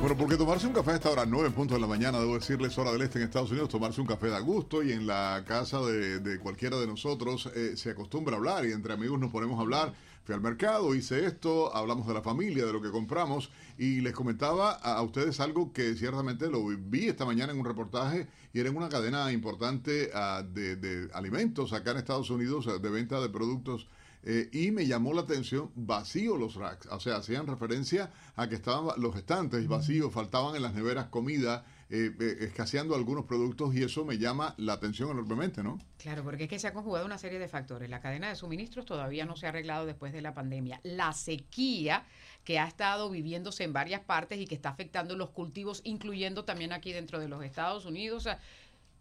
Bueno, porque tomarse un café a esta hora, 9 en punto de la mañana, debo decirles, hora del este en Estados Unidos, tomarse un café da gusto y en la casa de, de cualquiera de nosotros eh, se acostumbra a hablar y entre amigos nos ponemos a hablar. Fui al mercado, hice esto, hablamos de la familia, de lo que compramos y les comentaba a, a ustedes algo que ciertamente lo vi esta mañana en un reportaje y era en una cadena importante ah, de, de alimentos acá en Estados Unidos, de venta de productos eh, y me llamó la atención vacío los racks, o sea, hacían referencia a que estaban los estantes vacíos, faltaban en las neveras comida, eh, eh, escaseando algunos productos y eso me llama la atención enormemente, ¿no? Claro, porque es que se ha conjugado una serie de factores. La cadena de suministros todavía no se ha arreglado después de la pandemia. La sequía que ha estado viviéndose en varias partes y que está afectando los cultivos, incluyendo también aquí dentro de los Estados Unidos. O sea,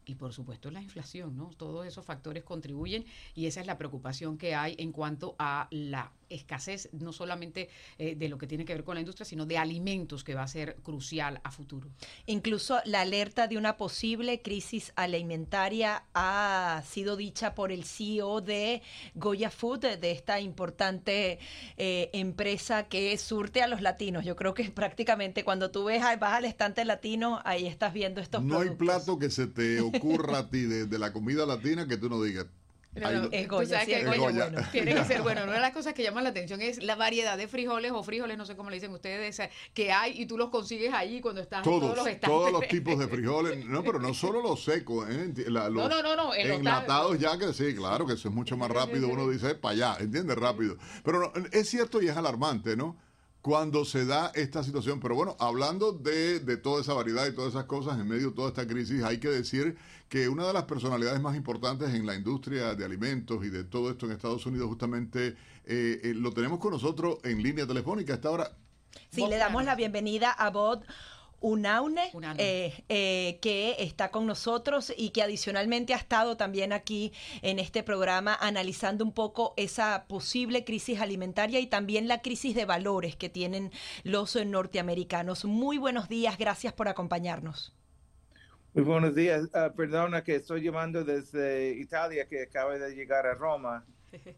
y por supuesto la inflación, ¿no? Todos esos factores contribuyen y esa es la preocupación que hay en cuanto a la escasez, no solamente eh, de lo que tiene que ver con la industria, sino de alimentos que va a ser crucial a futuro. Incluso la alerta de una posible crisis alimentaria ha sido dicha por el CEO de Goya Food, de esta importante eh, empresa que surte a los latinos. Yo creo que prácticamente cuando tú ves, vas al estante latino, ahí estás viendo estos No hay plato que se te ocurra a ti de, de la comida latina que tú no digas. Pero "Ay, no, lo- es tú Goya, sabes sí, que es Goya, Goya. bueno, tiene que ser bueno. Una de las cosas que llaman la atención es la variedad de frijoles o frijoles, no sé cómo le dicen ustedes, eh, que hay y tú los consigues ahí cuando estás en Todos, todos los estantes. todos los tipos de frijoles, no, pero no solo los secos, ¿eh? La- los no, no, no, enlatados ya que sí, claro que eso es mucho más rápido, uno dice para allá, ¿entiendes? Rápido. Pero no, es cierto y es alarmante, ¿no? Cuando se da esta situación, pero bueno, hablando de, de toda esa variedad y todas esas cosas en medio de toda esta crisis, hay que decir que una de las personalidades más importantes en la industria de alimentos y de todo esto en Estados Unidos, justamente eh, eh, lo tenemos con nosotros en línea telefónica a esta hora. Sí, Bob le damos la bienvenida a Bod Unaune, Unaune. eh, eh, que está con nosotros y que adicionalmente ha estado también aquí en este programa analizando un poco esa posible crisis alimentaria y también la crisis de valores que tienen los norteamericanos. Muy buenos días, gracias por acompañarnos. Muy buenos días. Ah, perdona que estoy llamando desde Italia, que acaba de llegar a Roma.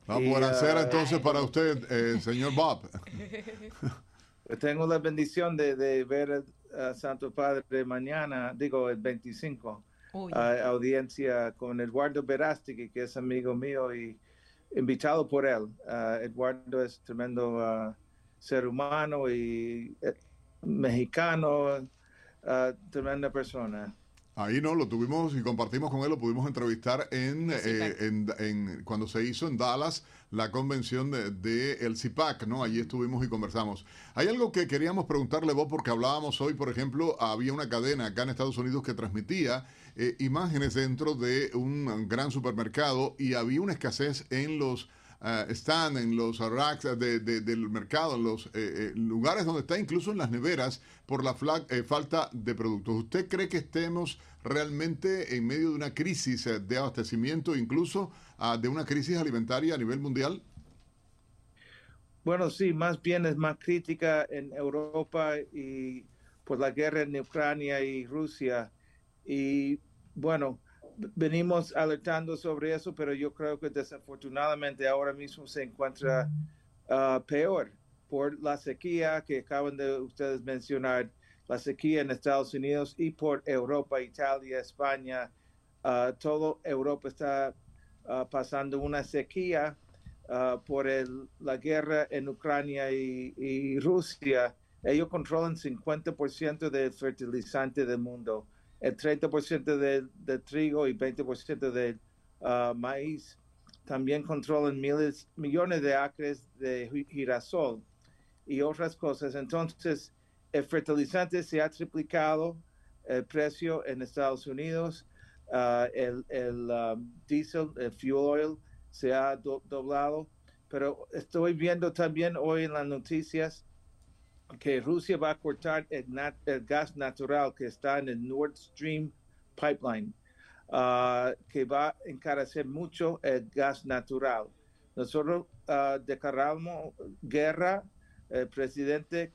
Vamos Y, a hacer ah, entonces para usted, eh, señor Bob. Tengo la bendición de, de ver a Santo Padre mañana, digo el 25, Uy. a- audiencia con Eduardo Verástegui, que es amigo mío y invitado por él. Ah, Eduardo es tremendo ah, ser humano y eh, mexicano, tremenda persona. Ahí no, lo tuvimos y compartimos con él, lo pudimos entrevistar en, eh, en, en- cuando se hizo en Dallas la convención de, de el CIPAC, ¿no? Allí estuvimos y conversamos. Hay algo que queríamos preguntarle vos porque hablábamos hoy, por ejemplo, había una cadena acá en Estados Unidos que transmitía eh, imágenes dentro de un gran supermercado y había una escasez en los eh, stand, en los racks de- de- del mercado, en los eh, eh, lugares donde está, incluso en las neveras, por la fla- eh, falta de productos. ¿Usted cree que estemos realmente en medio de una crisis de abastecimiento, incluso ah, de una crisis alimentaria a nivel mundial? Bueno, sí, más bien es más crítica en Europa y por la guerra en Ucrania y Rusia. Y bueno, venimos alertando sobre eso, pero yo creo que desafortunadamente ahora mismo se encuentra ah, peor por la sequía que acaban de ustedes mencionar, la sequía en Estados Unidos y por Europa, Italia, España. Ah, todo Europa está ah, pasando una sequía por la guerra en Ucrania y, y Rusia, ellos controlan 50% del fertilizante del mundo, el 30% del, del trigo y 20% del ah, maíz. También controlan miles, millones de acres de gi- girasol y otras cosas. Entonces, el fertilizante se ha triplicado el precio en Estados Unidos. Ah, el, el um, diesel, el fuel oil, se ha doblado. Pero estoy viendo también hoy en las noticias que Rusia va a cortar el, gas natural que está en el Nord Stream pipeline, ah, que va a encarecer mucho el gas natural. Nosotros uh, declaramos guerra, el presidente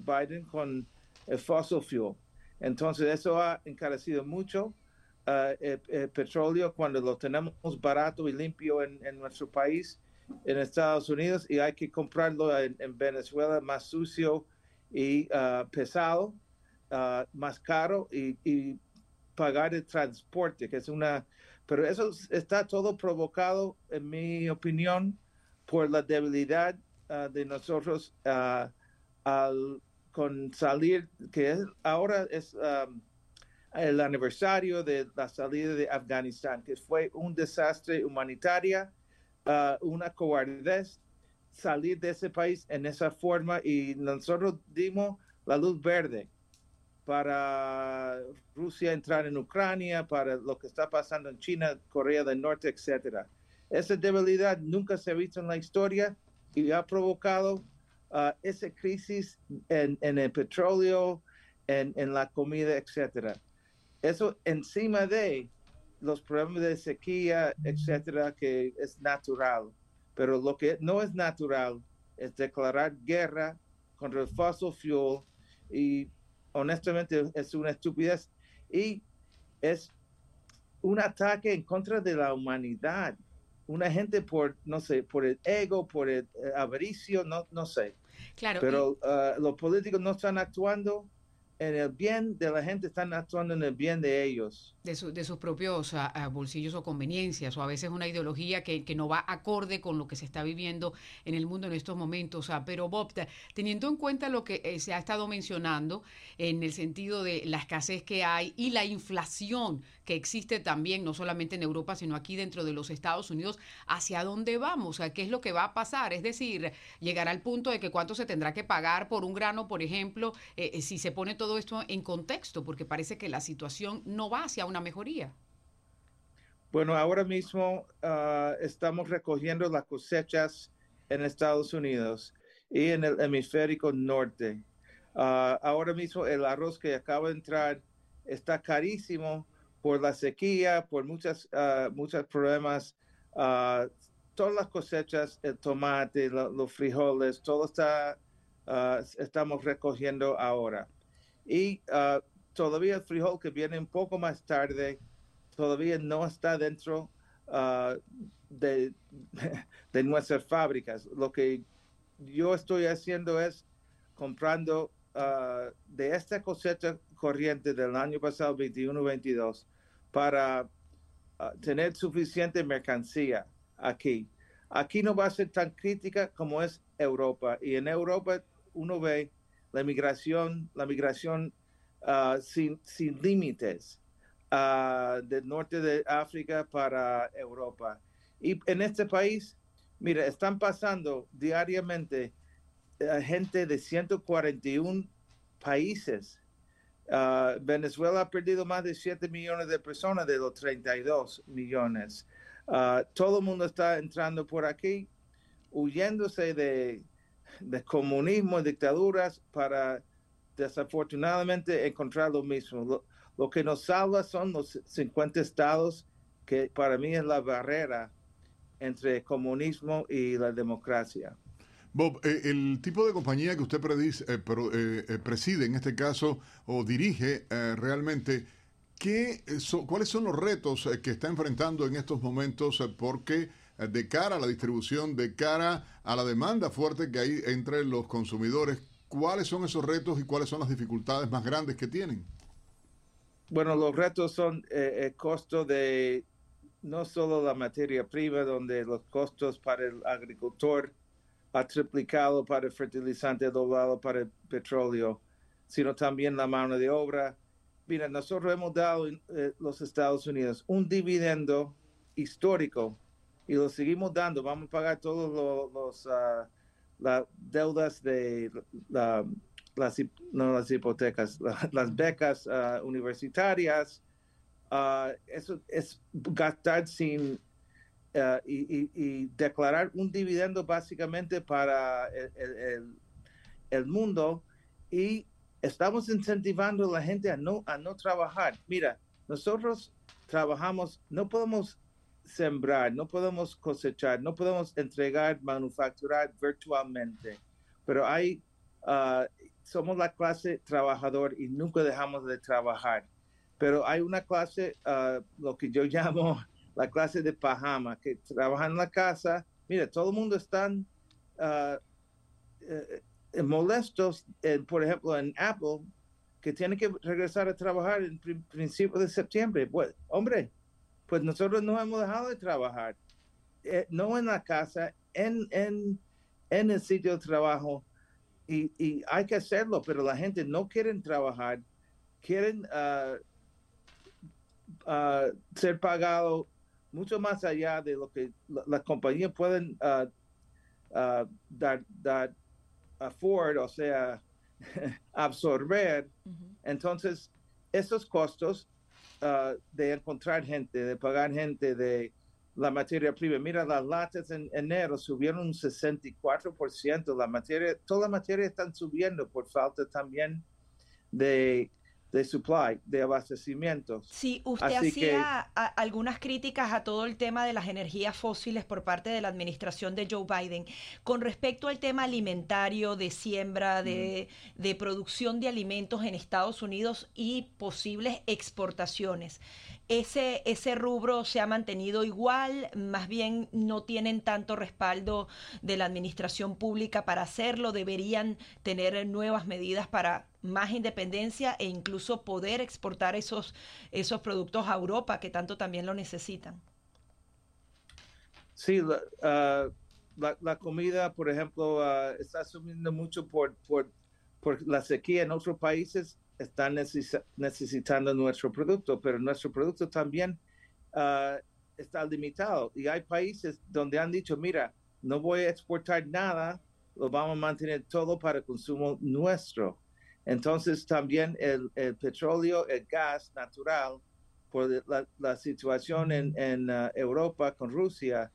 Biden, con el fossil fuel. Entonces eso ha encarecido mucho el, petróleo cuando lo tenemos barato y limpio en, nuestro país, en Estados Unidos, y hay que comprarlo en, Venezuela más sucio y uh, pesado, uh, más caro y, pagar el transporte, que es una... Pero eso está todo provocado, en mi opinión, por la debilidad uh, de nosotros al con salir, que ahora es um, el aniversario de la salida de Afganistán, que fue un desastre humanitario, uh, una cobardez salir de ese país en esa forma y nosotros dimos la luz verde para Rusia entrar en Ucrania, para lo que está pasando en China, Corea del Norte, etcétera. Esa debilidad nunca se ha visto en la historia y ha provocado uh, esa crisis en, el petróleo, en, en, la comida, etcétera. Eso encima de los problemas de sequía, etcétera, que es natural. Pero lo que no es natural es declarar guerra contra el fossil fuel y honestamente es una estupidez y es un ataque en contra de la humanidad una gente por, no sé, por el ego, por el eh, avaricio, no, no sé. Claro. Pero ah, los políticos no están actuando en el bien de la gente, están actuando en el bien de ellos. De, de sus propios ah, ah, bolsillos o conveniencias, o a veces una ideología que, que, no va acorde con lo que se está viviendo en el mundo en estos momentos. pero Bob, teniendo en cuenta lo que eh, se ha estado mencionando en el sentido de la escasez que hay y la inflación que existe también, no solamente en Europa, sino aquí dentro de los Estados Unidos, ¿hacia dónde vamos? ¿Qué es lo que va a pasar? Es decir, llegará al punto de que cuánto se tendrá que pagar por un grano, por ejemplo, eh, eh, si se pone todo esto en contexto, porque parece que la situación no va hacia una mejoría. Bueno, ahora mismo ah, estamos recogiendo las cosechas en Estados Unidos y en el hemisférico norte. Ah, ahora mismo el arroz que acaba de entrar está carísimo por la sequía, por muchas, uh, muchos problemas, todas las cosechas, el tomate, los frijoles, todo está, estamos recogiendo ahora. Y todavía el frijol que viene un poco más tarde, todavía no está dentro de, de nuestras fábricas. Lo que yo estoy haciendo es comprando de esta cosecha corriente del año pasado, 21-22, para ah, tener suficiente mercancía aquí. Aquí no va a ser tan crítica como es Europa. Y en Europa uno ve la migración, la migración ah, sin, sin límites uh, del norte de África para Europa. Y en este país, mira, están pasando diariamente eh, gente de 141 países Ah, Venezuela ha perdido más de 7 millones de personas de los 32 millones. Todo el mundo está entrando por aquí, huyéndose de, de comunismo y dictaduras para desafortunadamente encontrar lo mismo. Lo, lo, que nos salva son los 50 estados, que para mí es la barrera entre comunismo y la democracia. Bob, eh, el tipo de compañía que usted predice, eh, eh, preside en este caso o dirige realmente, ¿qué ¿cuáles son los retos que está enfrentando en estos momentos? porque de cara a la distribución, de cara a la demanda fuerte que hay entre los consumidores, ¿cuáles son esos retos y cuáles son las dificultades más grandes que tienen? Bueno, los retos son el costo de no solo la materia prima, donde los costos para el agricultor ha triplicado para el fertilizante, doblado para el petróleo, sino también la mano de obra. Mira, nosotros hemos dado eh, los Estados Unidos un dividendo histórico y lo seguimos dando. Vamos a pagar todos los, ah, las deudas de la, las, hipotecas, las becas ah, universitarias. Ah, eso es gastar sin y, declarar un dividendo básicamente para el, el, mundo y estamos incentivando a la gente a no, a no trabajar. Mira, nosotros trabajamos, no podemos sembrar, no podemos cosechar, no podemos entregar, manufacturar virtualmente, pero hay somos la clase trabajador y nunca dejamos de trabajar. Pero hay una clase, ah, lo que yo llamo la clase de pajama, que trabajan en la casa. Mira, todo el mundo están uh, molestos, por ejemplo, en Apple, que tiene que regresar a trabajar en principio de septiembre. Hombre, pues nosotros no hemos dejado de trabajar. Eh, no en la casa, en, en, en el sitio de trabajo y, hay que hacerlo, pero la gente no quiere trabajar, quieren ah, ah, ser pagados mucho más allá de lo que las compañías pueden uh, dar, dar afford, o sea, absorber. Entonces, esos costos de encontrar gente, de pagar gente, de la materia prima. Mira, las latas en enero subieron un 64%. La materia, toda la materia están subiendo por falta también de, de supply, de abastecimiento. Sí, usted hacía algunas críticas a todo el tema de las energías fósiles por parte de la administración de Joe Biden. Con respecto al tema alimentario, de siembra, de, mm. de producción de alimentos en Estados Unidos y posibles exportaciones ese, ese rubro se ha mantenido igual, más bien no tienen tanto respaldo de la administración pública para hacerlo, deberían tener nuevas medidas para más independencia e incluso poder exportar esos, esos productos a Europa que tanto también lo necesitan. Sí, la, ah, la, comida, por ejemplo, ah, está subiendo mucho por, por, por la sequía en otros países están necesitando nuestro producto, pero nuestro producto también ah, está limitado. Y hay países donde han dicho, mira, no voy a exportar nada, lo vamos a mantener todo para consumo nuestro. Entonces también el, petróleo, el gas natural, por la, situación en, ah, Europa con Rusia,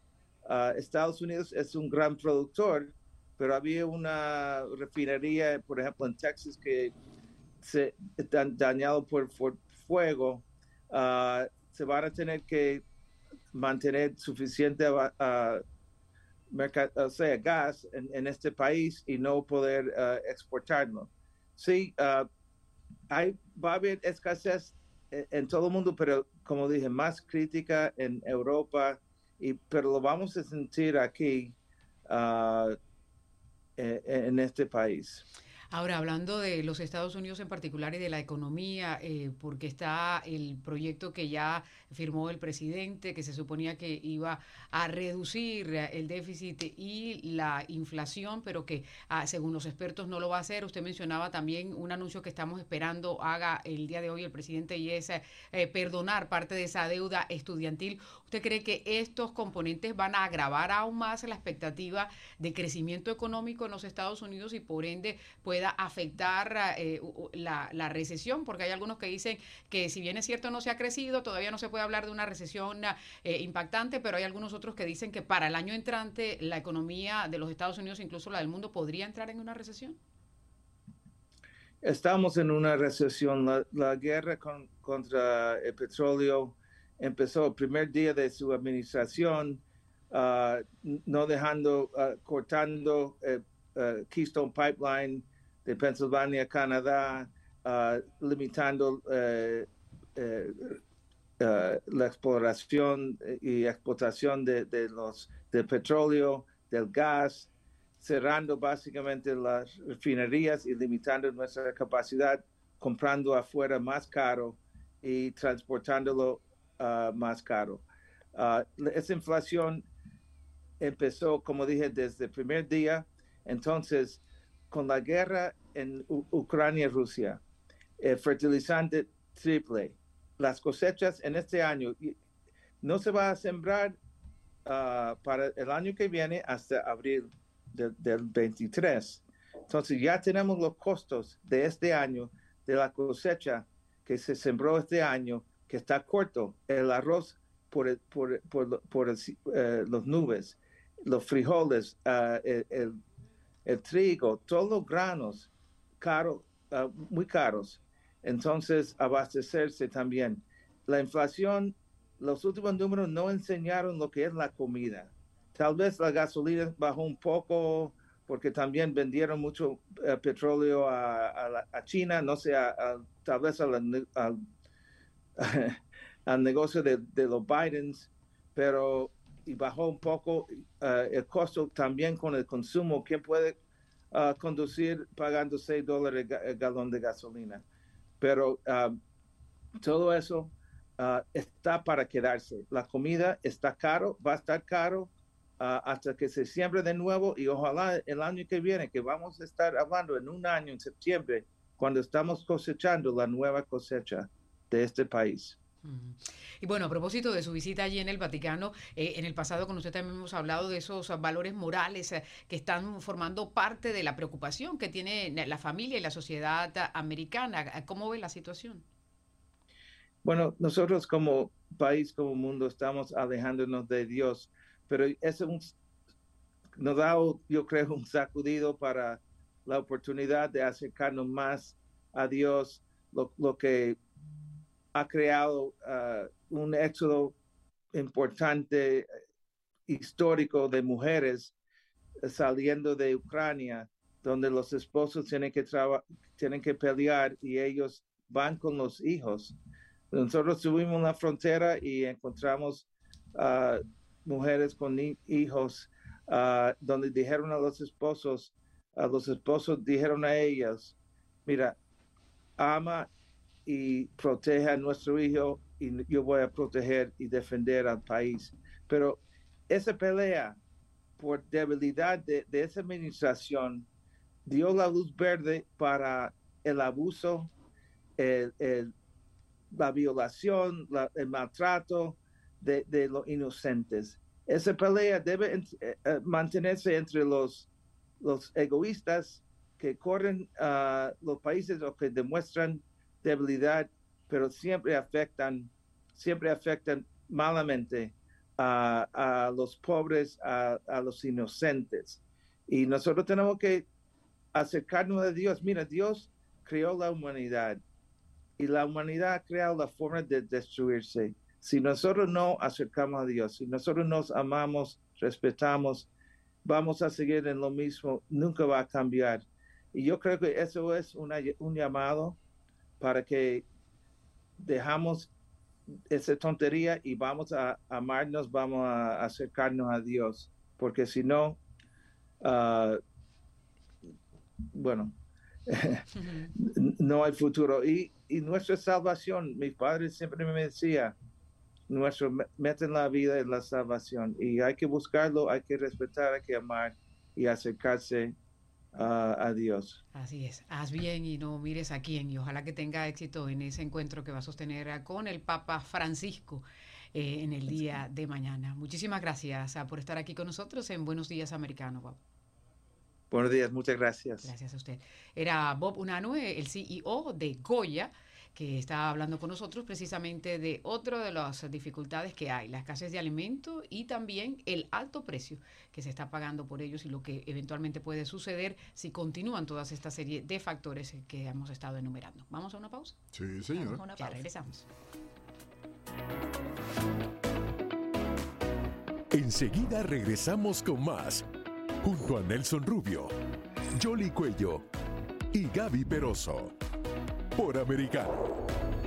ah, Estados Unidos es un gran productor, pero había una refinería, por ejemplo, en Texas que se, están dañados por, fuego, ah, se van a tener que mantener suficiente uh, gas en, este país y no poder exportarlo. Sí, hay, va a haber escasez en, en, todo el mundo, pero como dije, más crítica en Europa, y, pero lo vamos a sentir aquí e, en este país. Ahora, hablando de los Estados Unidos en particular y de la economía, eh, porque está el proyecto que ya firmó el presidente, que se suponía que iba a reducir el déficit y la inflación, pero que ah, según los expertos no lo va a hacer. Usted mencionaba también un anuncio que estamos esperando haga el día de hoy el presidente y es eh, perdonar parte de esa deuda estudiantil. ¿Usted cree que estos componentes van a agravar aún más la expectativa de crecimiento económico en los Estados Unidos y por ende puede afectar eh, la, recesión, porque hay algunos que dicen que si bien es cierto no se ha crecido, todavía no se puede hablar de una recesión eh, impactante, pero hay algunos otros que dicen que para el año entrante la economía de los Estados Unidos, incluso la del mundo, podría entrar en una recesión. Estamos en una recesión. La, guerra contra el petróleo empezó el primer día de su administración, ah, no dejando, ah, cortando el eh, Keystone Pipeline de Pennsylvania, Canadá, uh, limitando uh, la exploración y explotación de, de, los del petróleo, del gas, cerrando básicamente las refinerías y limitando nuestra capacidad, comprando afuera más caro y transportándolo más caro. esa inflación empezó, como dije, desde el primer día. Entonces, con la guerra en Ucrania y Rusia, el fertilizante triple, las cosechas en este año no se va a sembrar ah, para el año que viene hasta abril del 23. Entonces ya tenemos los costos de este año, de la cosecha que se sembró este año, que está corto. El arroz por, por, por, por eh, los nubes, los frijoles, uh, el, el, trigo, todos los granos caro, uh, muy caros. Entonces, abastecerse también. La inflación, los últimos números no enseñaron lo que es la comida. Tal vez la gasolina bajó un poco, porque también vendieron mucho eh, petróleo a, China, no sé, tal vez al, al, negocio de, los Bidens, pero y bajó un poco eh, el costo también con el consumo. ¿Quién puede uh, conducir pagando 6 dólares el galón de gasolina? Pero uh, todo eso uh, está para quedarse. La comida está caro, va a estar caro Ah, hasta que se siembre de nuevo y ojalá el año que viene, que vamos a estar hablando en un año, en septiembre, cuando estamos cosechando la nueva cosecha de este país. Y bueno, a propósito de su visita allí en el Vaticano, eh, en el pasado con usted también hemos hablado de esos valores morales eh, que están formando parte de la preocupación que tiene la familia y la sociedad americana. ¿Cómo ve la situación? Bueno, nosotros como país, como mundo, estamos alejándonos de Dios pero es un, nos da, yo creo, un sacudido para la oportunidad de acercarnos más a Dios, lo, que ha creado uh, un éxodo importante histórico de mujeres saliendo de Ucrania, donde los esposos tienen que, tienen que pelear y ellos van con los hijos. Nosotros subimos la frontera y encontramos uh, mujeres con hijos, uh, donde dijeron a los esposos, a los esposos dijeron a ellas, mira, ama y protege a nuestro hijo y yo voy a proteger y defender al país. Pero esa pelea por debilidad de, esa administración dio la luz verde para el abuso, el, la violación, el maltrato, de, los inocentes. Esa pelea debe eh, eh, mantenerse entre los, los egoístas que corren los países o que demuestran debilidad, pero siempre afectan, siempre afectan malamente a, los pobres, a, a, los inocentes. Y nosotros tenemos que acercarnos a Dios. Mira, Dios creó la humanidad y la humanidad ha creado la forma de destruirse. Si nosotros no acercamos a Dios, si nosotros nos amamos, respetamos, vamos a seguir en lo mismo, nunca va a cambiar. Y yo creo que eso es un llamado para que dejamos esa tontería y vamos a amarnos, vamos a acercarnos a Dios, porque si no, ah, bueno, no hay futuro. Y, y nuestra salvación, mi padre siempre me decía, nuestro meta en la vida es la salvación y hay que buscarlo, hay que respetar, hay que amar y acercarse a Dios. Así es, haz bien y no mires a quién y ojalá que tenga éxito en ese encuentro que va a sostener con el Papa Francisco. Eh, en el día de mañana. Muchísimas gracias ah, por estar aquí con nosotros en Buenos Días Americano, Bob. Buenos días, muchas gracias. Gracias a usted. Era Bob Unanue, el CEO de Goya que está hablando con nosotros precisamente de otra de las dificultades que hay, la escasez de alimentos y también el alto precio que se está pagando por ellos y lo que eventualmente puede suceder si continúan todas esta serie de factores que hemos estado enumerando. ¿Vamos a una pausa? Sí, señor. Ya regresamos. Enseguida regresamos con más, junto a Nelson Rubio, Jolly Cuello y Gaby Peroso por americano.